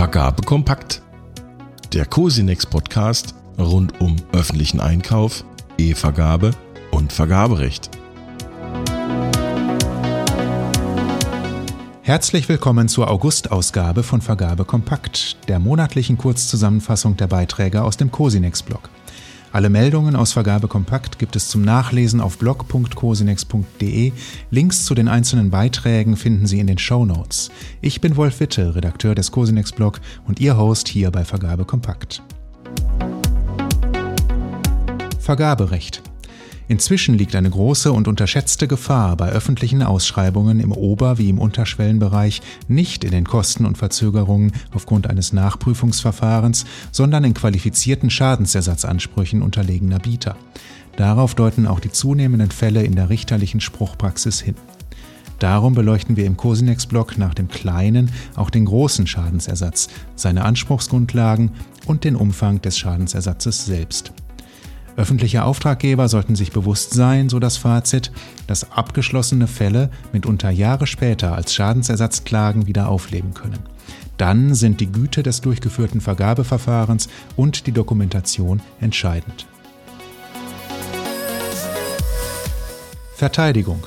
Vergabe kompakt. Der Cosinex Podcast rund um öffentlichen Einkauf, E-Vergabe und Vergaberecht. Herzlich willkommen zur August-Ausgabe von Vergabe Kompakt, der monatlichen Kurzzusammenfassung der Beiträge aus dem Cosinex-Blog. Alle Meldungen aus Vergabe Kompakt gibt es zum Nachlesen auf blog.cosinex.de. Links zu den einzelnen Beiträgen finden Sie in den Show Notes. Ich bin Wolf Witte, Redakteur des Cosinex Blog und Ihr Host hier bei Vergabe Kompakt. Vergaberecht. Inzwischen liegt eine große und unterschätzte Gefahr bei öffentlichen Ausschreibungen im Ober- wie im Unterschwellenbereich nicht in den Kosten und Verzögerungen aufgrund eines Nachprüfungsverfahrens, sondern in qualifizierten Schadensersatzansprüchen unterlegener Bieter. Darauf deuten auch die zunehmenden Fälle in der richterlichen Spruchpraxis hin. Darum beleuchten wir im Cosinex-Blog nach dem kleinen auch den großen Schadensersatz, seine Anspruchsgrundlagen und den Umfang des Schadensersatzes selbst. Öffentliche Auftraggeber sollten sich bewusst sein, so das Fazit, dass abgeschlossene Fälle mitunter Jahre später als Schadensersatzklagen wieder aufleben können. Dann sind die Güte des durchgeführten Vergabeverfahrens und die Dokumentation entscheidend. Verteidigung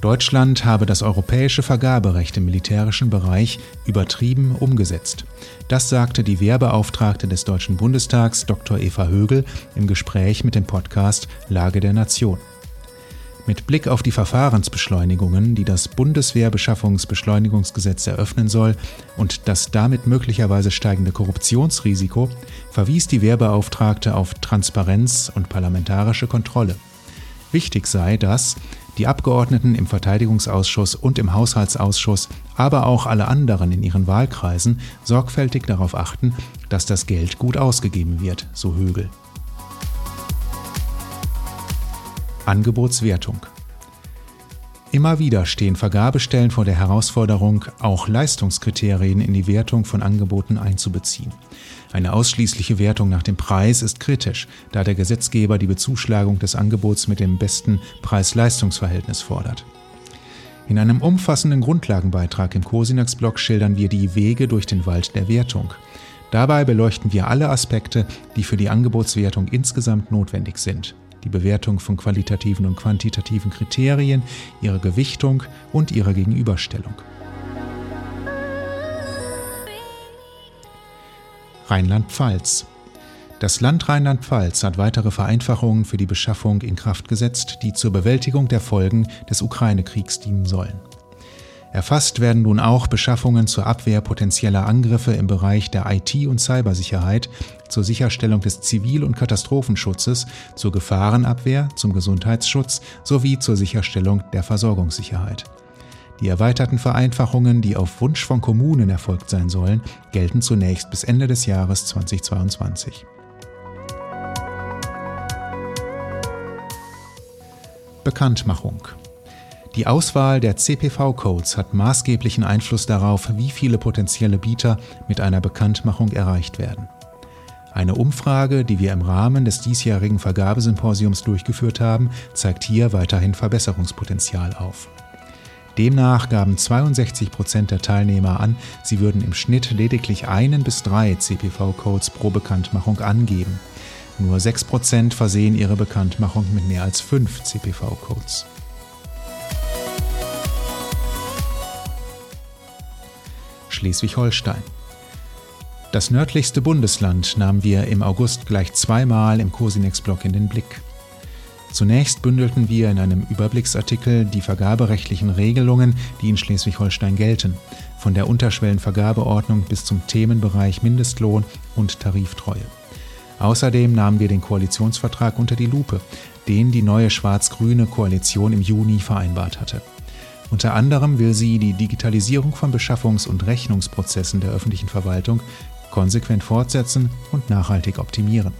Deutschland habe das europäische Vergaberecht im militärischen Bereich übertrieben umgesetzt. Das sagte die Wehrbeauftragte des Deutschen Bundestags Dr. Eva Högel im Gespräch mit dem Podcast Lage der Nation. Mit Blick auf die Verfahrensbeschleunigungen, die das Bundeswehrbeschaffungsbeschleunigungsgesetz eröffnen soll und das damit möglicherweise steigende Korruptionsrisiko, verwies die Wehrbeauftragte auf Transparenz und parlamentarische Kontrolle. Wichtig sei, dass die Abgeordneten im Verteidigungsausschuss und im Haushaltsausschuss, aber auch alle anderen in ihren Wahlkreisen sorgfältig darauf achten, dass das Geld gut ausgegeben wird, so Högel. Angebotswertung Immer wieder stehen Vergabestellen vor der Herausforderung, auch Leistungskriterien in die Wertung von Angeboten einzubeziehen. Eine ausschließliche Wertung nach dem Preis ist kritisch, da der Gesetzgeber die Bezuschlagung des Angebots mit dem besten Preis-Leistungs-Verhältnis fordert. In einem umfassenden Grundlagenbeitrag im Cosinax-Blog schildern wir die Wege durch den Wald der Wertung. Dabei beleuchten wir alle Aspekte, die für die Angebotswertung insgesamt notwendig sind die Bewertung von qualitativen und quantitativen Kriterien, ihre Gewichtung und ihre Gegenüberstellung. Rheinland-Pfalz das Land Rheinland-Pfalz hat weitere Vereinfachungen für die Beschaffung in Kraft gesetzt, die zur Bewältigung der Folgen des Ukraine-Kriegs dienen sollen. Erfasst werden nun auch Beschaffungen zur Abwehr potenzieller Angriffe im Bereich der IT- und Cybersicherheit, zur Sicherstellung des Zivil- und Katastrophenschutzes, zur Gefahrenabwehr, zum Gesundheitsschutz sowie zur Sicherstellung der Versorgungssicherheit. Die erweiterten Vereinfachungen, die auf Wunsch von Kommunen erfolgt sein sollen, gelten zunächst bis Ende des Jahres 2022. Bekanntmachung die Auswahl der CPV-Codes hat maßgeblichen Einfluss darauf, wie viele potenzielle Bieter mit einer Bekanntmachung erreicht werden. Eine Umfrage, die wir im Rahmen des diesjährigen Vergabesymposiums durchgeführt haben, zeigt hier weiterhin Verbesserungspotenzial auf. Demnach gaben 62 Prozent der Teilnehmer an, sie würden im Schnitt lediglich einen bis drei CPV-Codes pro Bekanntmachung angeben. Nur 6 Prozent versehen ihre Bekanntmachung mit mehr als fünf CPV-Codes. Schleswig-Holstein. Das nördlichste Bundesland nahmen wir im August gleich zweimal im Cosinex-Blog in den Blick. Zunächst bündelten wir in einem Überblicksartikel die vergaberechtlichen Regelungen, die in Schleswig-Holstein gelten, von der Unterschwellenvergabeordnung bis zum Themenbereich Mindestlohn und Tariftreue. Außerdem nahmen wir den Koalitionsvertrag unter die Lupe, den die neue schwarz-grüne Koalition im Juni vereinbart hatte. Unter anderem will sie die Digitalisierung von Beschaffungs- und Rechnungsprozessen der öffentlichen Verwaltung konsequent fortsetzen und nachhaltig optimieren.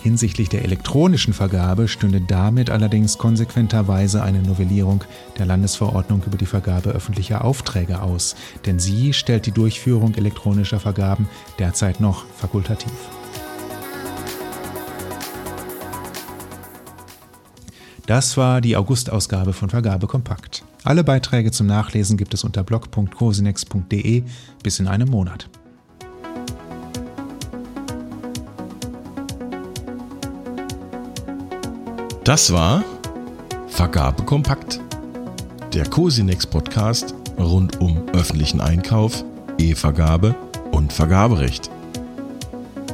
Hinsichtlich der elektronischen Vergabe stünde damit allerdings konsequenterweise eine Novellierung der Landesverordnung über die Vergabe öffentlicher Aufträge aus, denn sie stellt die Durchführung elektronischer Vergaben derzeit noch fakultativ. Das war die Augustausgabe von Vergabe Kompakt. Alle Beiträge zum Nachlesen gibt es unter blog.cosinex.de bis in einem Monat. Das war Vergabe Kompakt, der Cosinex Podcast rund um öffentlichen Einkauf, E-Vergabe und Vergaberecht.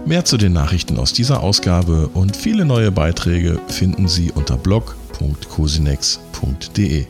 Mehr zu den Nachrichten aus dieser Ausgabe und viele neue Beiträge finden Sie unter blog.cosinex.de.